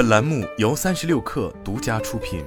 本栏目由三十六氪独家出品。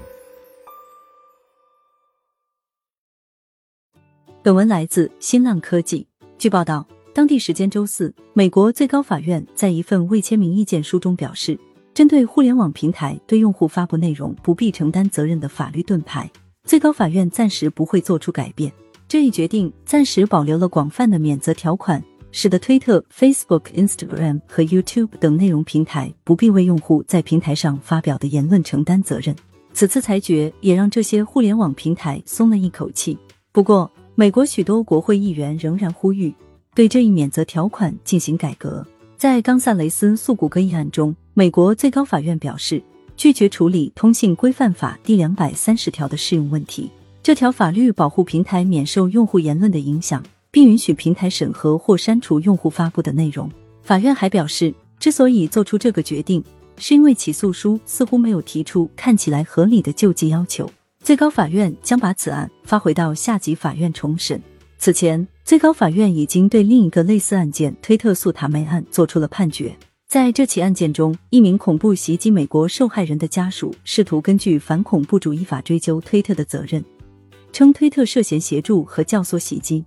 本文来自新浪科技。据报道，当地时间周四，美国最高法院在一份未签名意见书中表示，针对互联网平台对用户发布内容不必承担责任的法律盾牌，最高法院暂时不会做出改变。这一决定暂时保留了广泛的免责条款。使得推特、Facebook、Instagram 和 YouTube 等内容平台不必为用户在平台上发表的言论承担责任。此次裁决也让这些互联网平台松了一口气。不过，美国许多国会议员仍然呼吁对这一免责条款进行改革。在冈萨雷斯诉谷歌一案中，美国最高法院表示拒绝处理《通信规范法》第两百三十条的适用问题。这条法律保护平台免受用户言论的影响。并允许平台审核或删除用户发布的内容。法院还表示，之所以做出这个决定，是因为起诉书似乎没有提出看起来合理的救济要求。最高法院将把此案发回到下级法院重审。此前，最高法院已经对另一个类似案件——推特诉塔梅案做出了判决。在这起案件中，一名恐怖袭击美国受害人的家属试图根据反恐怖主义法追究推特的责任，称推特涉嫌协助和教唆袭击。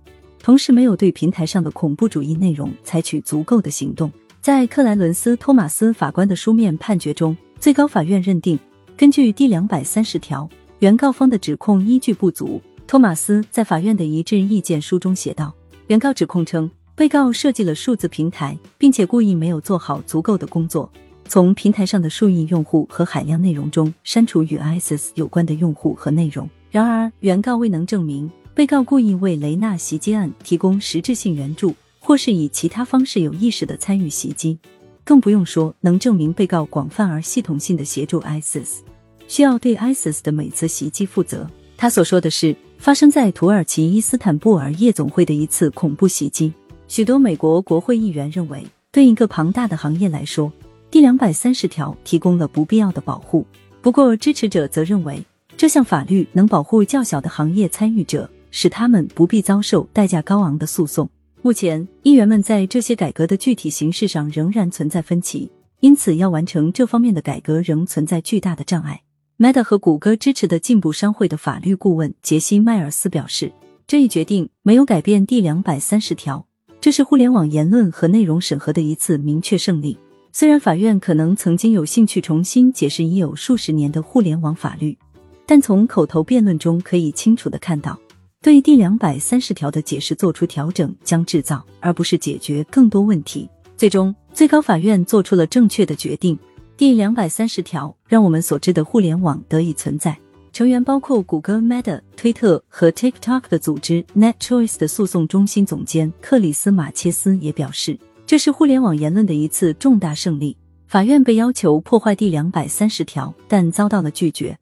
同时，没有对平台上的恐怖主义内容采取足够的行动。在克莱伦斯·托马斯法官的书面判决中，最高法院认定，根据第两百三十条，原告方的指控依据不足。托马斯在法院的一致意见书中写道：“原告指控称，被告设计了数字平台，并且故意没有做好足够的工作，从平台上的数亿用户和海量内容中删除与 ISIS 有关的用户和内容。然而，原告未能证明。”被告故意为雷纳袭击案提供实质性援助，或是以其他方式有意识的参与袭击，更不用说能证明被告广泛而系统性的协助 ISIS，需要对 ISIS 的每次袭击负责。他所说的是发生在土耳其伊斯坦布尔夜总会的一次恐怖袭击。许多美国国会议员认为，对一个庞大的行业来说，第两百三十条提供了不必要的保护。不过，支持者则认为，这项法律能保护较小的行业参与者。使他们不必遭受代价高昂的诉讼。目前，议员们在这些改革的具体形式上仍然存在分歧，因此要完成这方面的改革仍存在巨大的障碍。Meta 和谷歌支持的进步商会的法律顾问杰西·迈尔斯表示，这一决定没有改变第两百三十条，这是互联网言论和内容审核的一次明确胜利。虽然法院可能曾经有兴趣重新解释已有数十年的互联网法律，但从口头辩论中可以清楚的看到。对第两百三十条的解释做出调整，将制造而不是解决更多问题。最终，最高法院做出了正确的决定。第两百三十条让我们所知的互联网得以存在。成员包括谷歌、Meta、推特和 TikTok 的组织 NetChoice 的诉讼中心总监克里斯马切斯也表示，这是互联网言论的一次重大胜利。法院被要求破坏第两百三十条，但遭到了拒绝。